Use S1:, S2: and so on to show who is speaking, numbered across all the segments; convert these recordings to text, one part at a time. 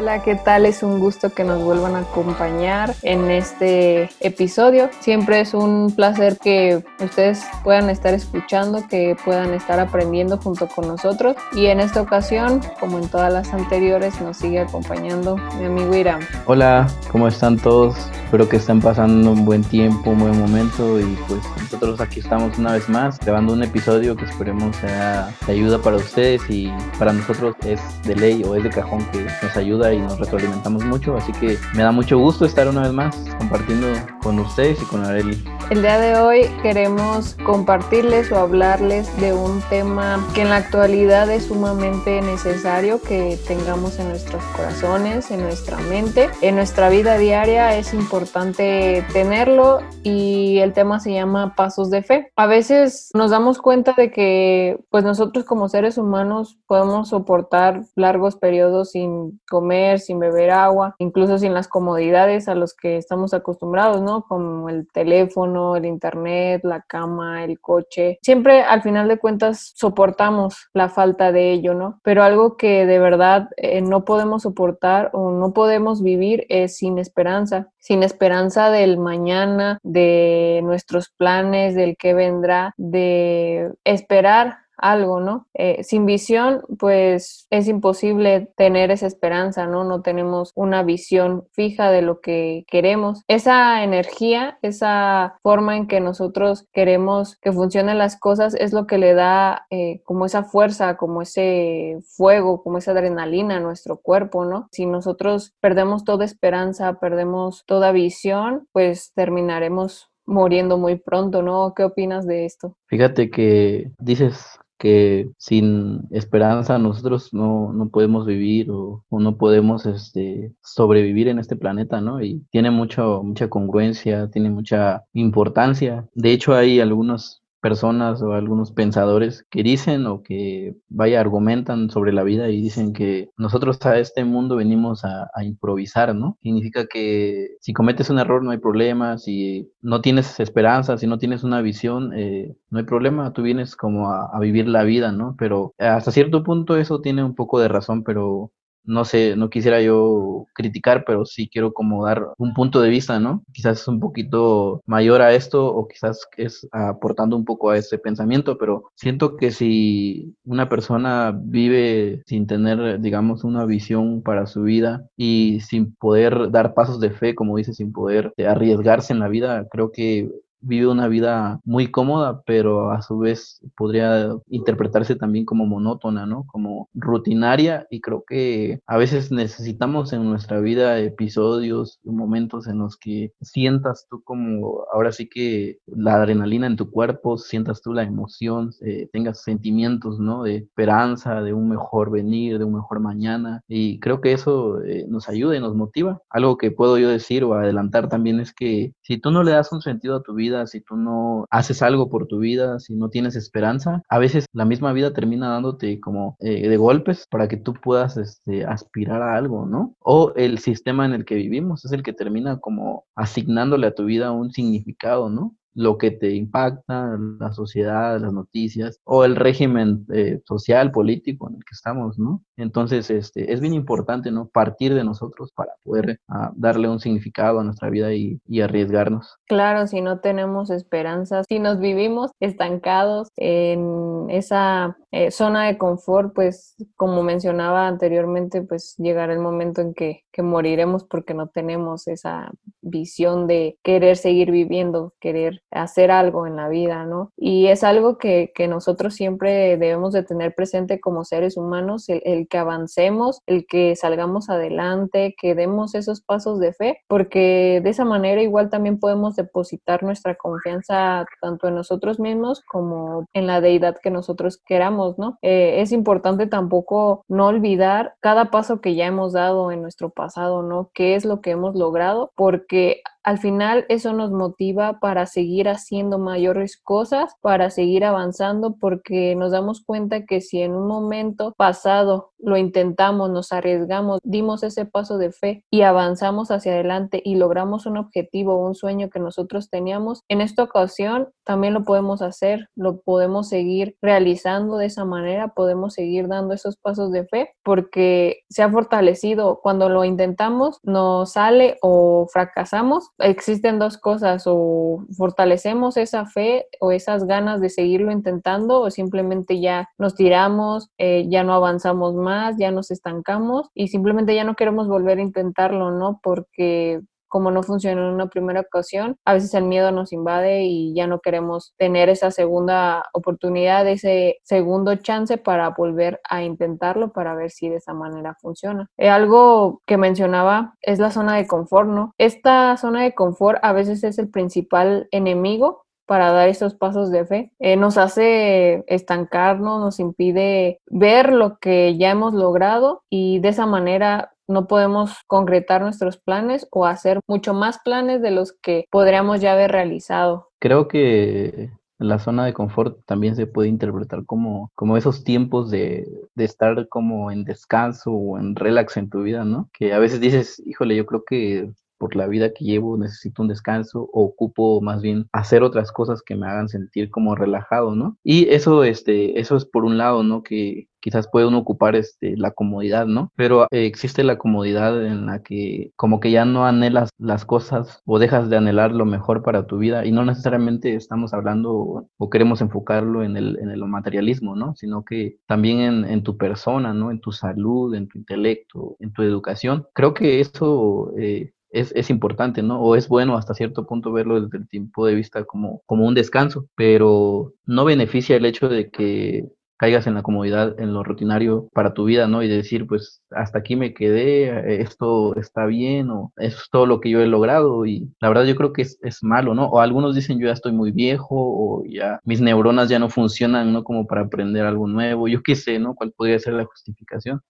S1: Hola, ¿qué tal? Es un gusto que nos vuelvan a acompañar en este episodio. Siempre es un placer que ustedes puedan estar escuchando, que puedan estar aprendiendo junto con nosotros. Y en esta ocasión, como en todas las anteriores, nos sigue acompañando mi amigo Iram.
S2: Hola, ¿cómo están todos? Espero que estén pasando un buen tiempo, un buen momento y pues nosotros aquí estamos una vez más grabando un episodio que esperemos sea de ayuda para ustedes y para nosotros es de ley o es de cajón que nos ayuda y nos retroalimentamos mucho, así que me da mucho gusto estar una vez más compartiendo con ustedes y con Areli.
S1: El día de hoy queremos compartirles o hablarles de un tema que en la actualidad es sumamente necesario que tengamos en nuestros corazones, en nuestra mente, en nuestra vida diaria es importante tenerlo y el tema se llama pasos de fe. A veces nos damos cuenta de que pues nosotros como seres humanos podemos soportar largos periodos sin comer sin beber agua, incluso sin las comodidades a los que estamos acostumbrados, ¿no? Como el teléfono, el internet, la cama, el coche. Siempre al final de cuentas soportamos la falta de ello, ¿no? Pero algo que de verdad eh, no podemos soportar o no podemos vivir es sin esperanza, sin esperanza del mañana, de nuestros planes, del que vendrá, de esperar algo, ¿no? Eh, sin visión, pues es imposible tener esa esperanza, ¿no? No tenemos una visión fija de lo que queremos. Esa energía, esa forma en que nosotros queremos que funcionen las cosas es lo que le da eh, como esa fuerza, como ese fuego, como esa adrenalina a nuestro cuerpo, ¿no? Si nosotros perdemos toda esperanza, perdemos toda visión, pues terminaremos muriendo muy pronto, ¿no? ¿Qué opinas de esto?
S2: Fíjate que dices que sin esperanza nosotros no, no podemos vivir o, no podemos este, sobrevivir en este planeta, ¿no? Y tiene mucho, mucha congruencia, tiene mucha importancia. De hecho, hay algunos personas o algunos pensadores que dicen o que vaya argumentan sobre la vida y dicen que nosotros a este mundo venimos a, improvisar, ¿no? Significa que si cometes un error no hay problema, si no tienes esperanza, si no tienes una visión, eh, no hay problema, tú vienes como a, a vivir la vida, ¿no? Pero hasta cierto punto eso tiene un poco de razón, pero no sé, no quisiera yo criticar, pero sí quiero como dar un punto de vista, ¿no? Quizás un poquito mayor a esto o quizás es aportando un poco a ese pensamiento, pero siento que si una persona vive sin tener, digamos, una visión para su vida y sin poder dar pasos de fe, como dice, sin poder arriesgarse en la vida, creo que vive una vida muy cómoda, pero a su vez podría interpretarse también como monótona, ¿no? Como rutinaria y creo que a veces necesitamos en nuestra vida episodios, momentos en los que sientas tú como, ahora sí que la adrenalina en tu cuerpo, sientas tú la emoción, eh, tengas sentimientos, ¿no? De esperanza, de un mejor venir, de un mejor mañana y creo que eso eh, nos ayuda y nos motiva. Algo que puedo yo decir o adelantar también es que si tú no le das un sentido a tu vida, si tú no haces algo por tu vida, si no tienes esperanza, a veces la misma vida termina dándote como eh, de golpes para que tú puedas este, aspirar a algo, ¿no? O el sistema en el que vivimos es el que termina como asignándole a tu vida un significado, ¿no? Lo que te impacta, la sociedad, las noticias o el régimen eh, social, político en el que estamos, ¿no? Entonces, este, es bien importante, ¿no? Partir de nosotros para poder ah, darle un significado a nuestra vida y, arriesgarnos.
S1: Claro, si no tenemos esperanzas, si nos vivimos estancados en esa eh, zona de confort, pues como mencionaba anteriormente, pues llegará el momento en que, que moriremos porque no tenemos esa visión de querer seguir viviendo, querer hacer algo en la vida, ¿no? Y es algo que, que nosotros siempre debemos de tener presente como seres humanos, el, el, que avancemos, el que salgamos adelante, que demos esos pasos de fe, porque de esa manera igual también podemos depositar nuestra confianza tanto en nosotros mismos como en la deidad que nosotros queramos, ¿no? Eh, es importante tampoco no olvidar cada paso que ya hemos dado en nuestro pasado, ¿no? ¿Qué es lo que hemos logrado? Porque che al final eso nos motiva para seguir haciendo mayores cosas, para seguir avanzando, porque nos damos cuenta que si en un momento pasado lo intentamos, nos arriesgamos, dimos ese paso de fe y avanzamos hacia adelante y logramos un objetivo, un sueño que nosotros teníamos, en esta ocasión también lo podemos hacer, lo podemos seguir realizando de esa manera, podemos seguir dando esos pasos de fe porque se ha fortalecido. Cuando lo intentamos, nos sale o fracasamos. Existen dos cosas, o fortalecemos esa fe o esas ganas de seguirlo intentando o simplemente ya nos tiramos, eh, ya no avanzamos más, ya nos estancamos y simplemente ya no queremos volver a intentarlo, ¿no? Porque como no funcionó en una primera ocasión, a veces el miedo nos invade y ya no queremos tener esa segunda oportunidad, ese segundo chance para volver a intentarlo para ver si de esa manera funciona. Eh, algo que mencionaba es la zona de confort, ¿no? Esta zona de confort a veces es el principal enemigo para dar esos pasos de fe. Eh, nos hace estancarnos, nos impide ver lo que ya hemos logrado y de esa manera no podemos concretar nuestros planes o hacer mucho más planes de los que podríamos ya haber realizado.
S2: Creo que la zona de confort también se puede interpretar como, como esos tiempos de, de, estar como en descanso o en relax en tu vida, ¿no? Que a veces dices, híjole, yo creo que por la vida que llevo necesito un descanso o ocupo más bien hacer otras cosas que me hagan sentir como relajado, ¿no? Y eso, este, eso es por un lado, ¿no? Que quizás puede uno ocupar este, la comodidad, ¿no? Pero eh, existe la comodidad en la que como que ya no anhelas las cosas o dejas de anhelar lo mejor para tu vida y no necesariamente estamos hablando o queremos enfocarlo en el, en el materialismo, ¿no? Sino que también en, tu persona, ¿no? En tu salud, en tu intelecto, en tu educación. Creo que eso eh, es, es, importante, ¿no? O es bueno hasta cierto punto verlo desde el tiempo de vista como, como un descanso, pero no beneficia el hecho de que caigas en la comodidad, en lo rutinario para tu vida, ¿no? Y decir, pues hasta aquí me quedé, esto está bien, o es todo lo que yo he logrado, y la verdad yo creo que es, es malo, ¿no? O algunos dicen, yo ya estoy muy viejo, o ya mis neuronas ya no funcionan, ¿no? Como para aprender algo nuevo, yo qué sé, ¿no? ¿Cuál podría ser la justificación?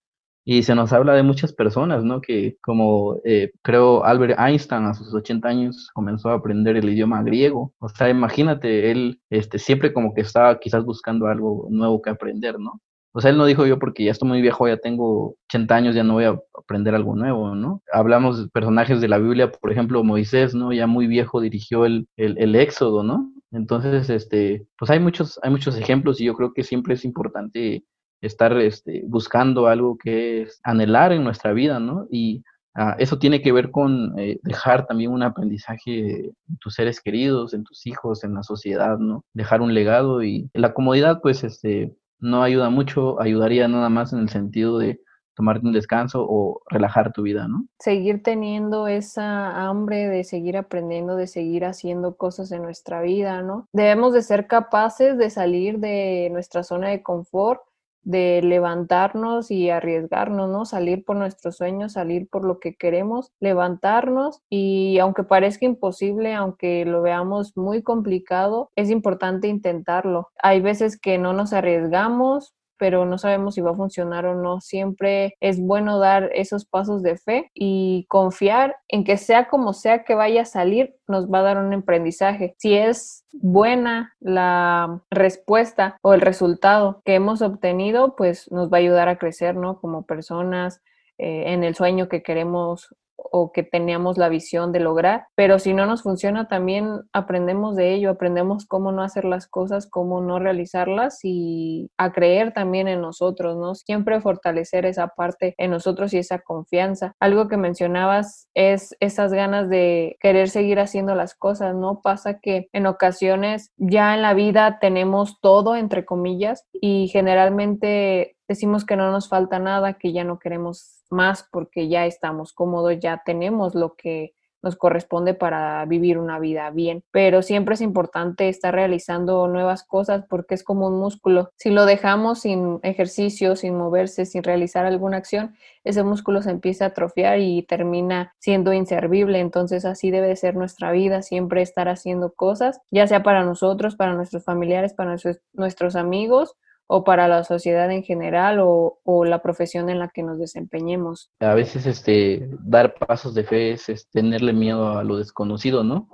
S2: Y se nos habla de muchas personas, ¿no? Que como eh, creo Albert Einstein a sus 80 años comenzó a aprender el idioma griego. O sea, imagínate, él este, siempre como que estaba quizás buscando algo nuevo que aprender, ¿no? O sea, él no dijo yo porque ya estoy muy viejo, ya tengo 80 años, ya no voy a aprender algo nuevo, ¿no? Hablamos de personajes de la Biblia, por ejemplo, Moisés, ¿no? Ya muy viejo dirigió el, el, el Éxodo, ¿no? Entonces, este, pues hay muchos, hay muchos ejemplos y yo creo que siempre es importante estar este, buscando algo que es anhelar en nuestra vida, ¿no? Y ah, eso tiene que ver con eh, dejar también un aprendizaje en tus seres queridos, en tus hijos, en la sociedad, ¿no? Dejar un legado y la comodidad, pues, este, no ayuda mucho, ayudaría nada más en el sentido de tomarte un descanso o relajar tu vida, ¿no?
S1: Seguir teniendo esa hambre de seguir aprendiendo, de seguir haciendo cosas en nuestra vida, ¿no? Debemos de ser capaces de salir de nuestra zona de confort de levantarnos y arriesgarnos, ¿no? Salir por nuestros sueños, salir por lo que queremos, levantarnos y aunque parezca imposible, aunque lo veamos muy complicado, es importante intentarlo. Hay veces que no nos arriesgamos pero no sabemos si va a funcionar o no. Siempre es bueno dar esos pasos de fe y confiar en que sea como sea que vaya a salir, nos va a dar un aprendizaje. Si es buena la respuesta o el resultado que hemos obtenido, pues nos va a ayudar a crecer, ¿no? Como personas, eh, en el sueño que queremos o que teníamos la visión de lograr, pero si no nos funciona también aprendemos de ello, aprendemos cómo no hacer las cosas, cómo no realizarlas y a creer también en nosotros, ¿no? Siempre fortalecer esa parte en nosotros y esa confianza. Algo que mencionabas es esas ganas de querer seguir haciendo las cosas, ¿no? Pasa que en ocasiones ya en la vida tenemos todo, entre comillas, y generalmente decimos que no nos falta nada, que ya no queremos más porque ya estamos cómodos, ya tenemos lo que nos corresponde para vivir una vida bien. Pero siempre es importante estar realizando nuevas cosas porque es como un músculo. Si lo dejamos sin ejercicio, sin moverse, sin realizar alguna acción, ese músculo se empieza a atrofiar y termina siendo inservible. Entonces así debe ser nuestra vida, siempre estar haciendo cosas, ya sea para nosotros, para nuestros familiares, para nuestros, amigos o para la sociedad en general o, o la profesión en la que nos desempeñemos.
S2: A veces este, dar pasos de fe es tenerle miedo a lo desconocido, ¿no?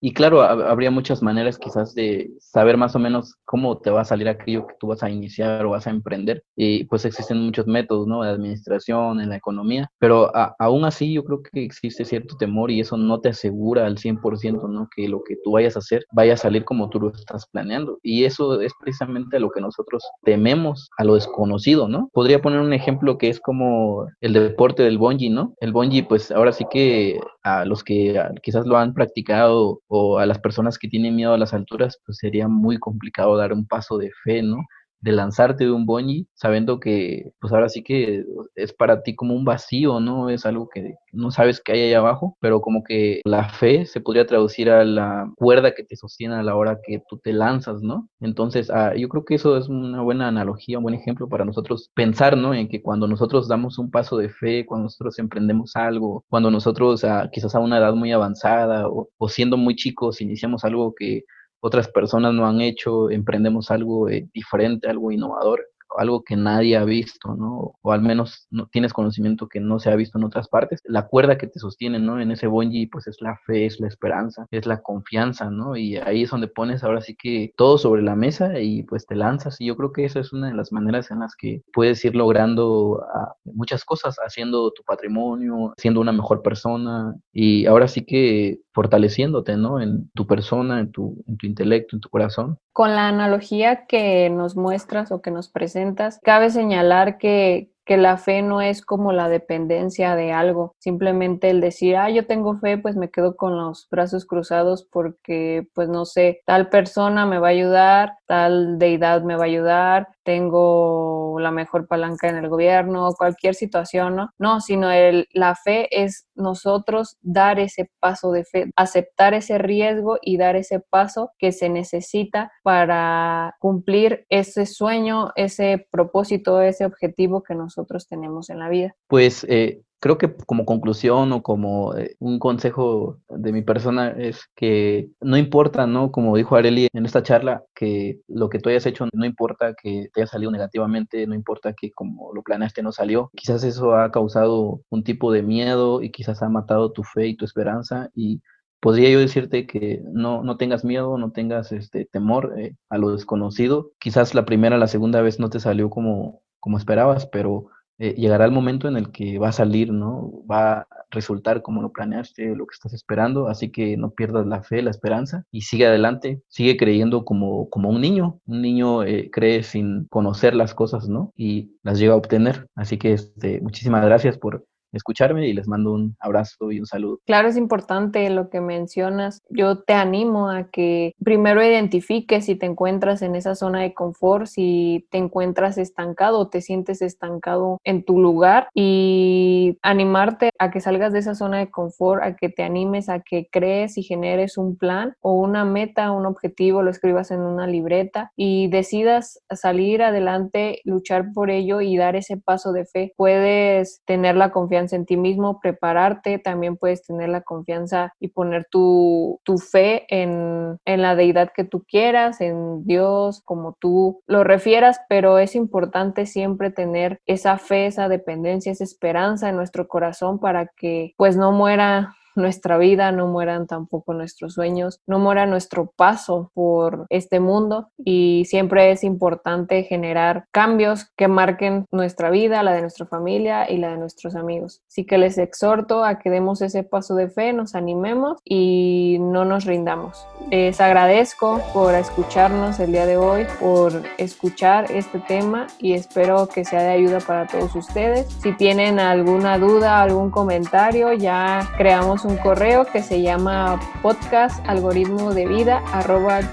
S2: Y claro, habría muchas maneras quizás de saber más o menos cómo te va a salir aquello que tú vas a iniciar o vas a emprender. Y pues existen muchos métodos, ¿no? De administración, en la economía, pero aún así yo creo que existe cierto temor y eso no te asegura al 100%, ¿no? Que lo que tú vayas a hacer vaya a salir como tú lo estás planeando. Y eso es precisamente lo que nosotros tememos, a lo desconocido, ¿no? Podría poner un ejemplo que es como el deporte del bungee, ¿no? El bungee, pues ahora sí que a los que quizás lo han practicado o a las personas que tienen miedo a las alturas, pues sería muy complicado dar un paso de fe, ¿no? De lanzarte de un bungee sabiendo que pues ahora sí que es para ti como un vacío, ¿no? Es algo que no sabes qué hay ahí abajo, pero como que la fe se podría traducir a la cuerda que te sostiene a la hora que tú te lanzas, ¿no? Entonces, ah, yo creo que eso es una buena analogía, un buen ejemplo para nosotros pensar, ¿no? En que cuando nosotros damos un paso de fe, cuando nosotros emprendemos algo, cuando nosotros ah, quizás a una edad muy avanzada o, o siendo muy chicos iniciamos algo que otras personas no han hecho, emprendemos algo eh, diferente, algo innovador, algo que nadie ha visto, ¿no? O al menos no tienes conocimiento que no se ha visto en otras partes. La cuerda que te sostiene, ¿no? En ese bungee, pues es la fe, es la esperanza, es la confianza, ¿no? Y ahí es donde pones ahora sí que todo sobre la mesa y pues te lanzas. Y yo creo que esa es una de las maneras en las que puedes ir logrando ah, muchas cosas, haciendo tu patrimonio, siendo una mejor persona y ahora sí que fortaleciéndote, ¿no? En tu persona, en tu, en tu intelecto, en tu corazón.
S1: Con la analogía que nos muestras o que nos presentas, cabe señalar que, que la fe no es como la dependencia de algo, simplemente el decir, ah, yo tengo fe, pues me quedo con los brazos cruzados porque, pues no sé, tal persona me va a ayudar, tal deidad me va a ayudar, tengo la mejor palanca en el gobierno, cualquier situación, ¿no? No, sino el, la fe es nosotros dar ese paso de fe, aceptar ese riesgo y dar ese paso que se necesita para cumplir ese sueño, ese propósito, ese objetivo que nosotros tenemos en la vida.
S2: Pues eh, creo que como conclusión o como eh, un consejo de mi persona es que no importa, ¿no? Como dijo Areli en esta charla, que lo que tú hayas hecho no importa que te haya salido negativamente, no importa que como lo planeaste no salió. Quizás eso ha causado un tipo de miedo y quizás ha matado tu fe y tu esperanza y podría yo decirte que no, no tengas miedo, no tengas este temor eh, a lo desconocido. Quizás la primera, la segunda vez no te salió como, como esperabas, pero eh, llegará el momento en el que va a salir, ¿no? Va a resultar como lo planeaste, lo que estás esperando, así que no pierdas la fe, la esperanza y sigue adelante, sigue creyendo como, como un niño. Un niño eh, cree sin conocer las cosas, ¿no? Y las llega a obtener. Así que este, muchísimas gracias por escucharme y les mando un abrazo y un saludo.
S1: Claro, es importante lo que mencionas. Yo te animo a que primero identifiques si te encuentras en esa zona de confort, si te encuentras estancado o te sientes estancado en tu lugar y animarte a que salgas de esa zona de confort, a que te animes, a que crees y generes un plan o una meta, un objetivo, lo escribas en una libreta y decidas salir adelante, luchar por ello y dar ese paso de fe. Puedes tener la confianza en ti mismo, prepararte, también puedes tener la confianza y poner tu, tu fe en, en la deidad que tú quieras, en Dios, como tú lo refieras, pero es importante siempre tener esa fe, esa dependencia, esa esperanza en nuestro corazón para que pues no muera nuestra vida, no mueran tampoco nuestros sueños, no muera nuestro paso por este mundo y siempre es importante generar cambios que marquen nuestra vida, la de nuestra familia y la de nuestros amigos. Así que les exhorto a que demos ese paso de fe, nos animemos y no nos rindamos. Les agradezco por escucharnos el día de hoy, por escuchar este tema y espero que sea de ayuda para todos ustedes. Si tienen alguna duda, algún comentario, ya creamos un correo que se llama podcast algoritmo de vida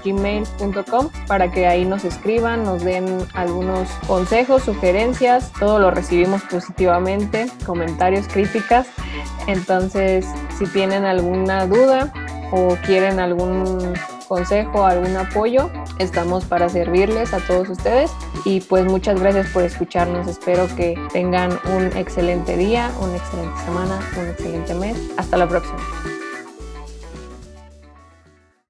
S1: gmail.com para que ahí nos escriban, nos den algunos consejos, sugerencias, todo lo recibimos positivamente, comentarios, críticas. Entonces, si tienen alguna duda o quieren algún consejo, algún apoyo, estamos para servirles a todos ustedes y pues muchas gracias por escucharnos. Espero que tengan un excelente día, una excelente semana, un excelente mes. Hasta la próxima.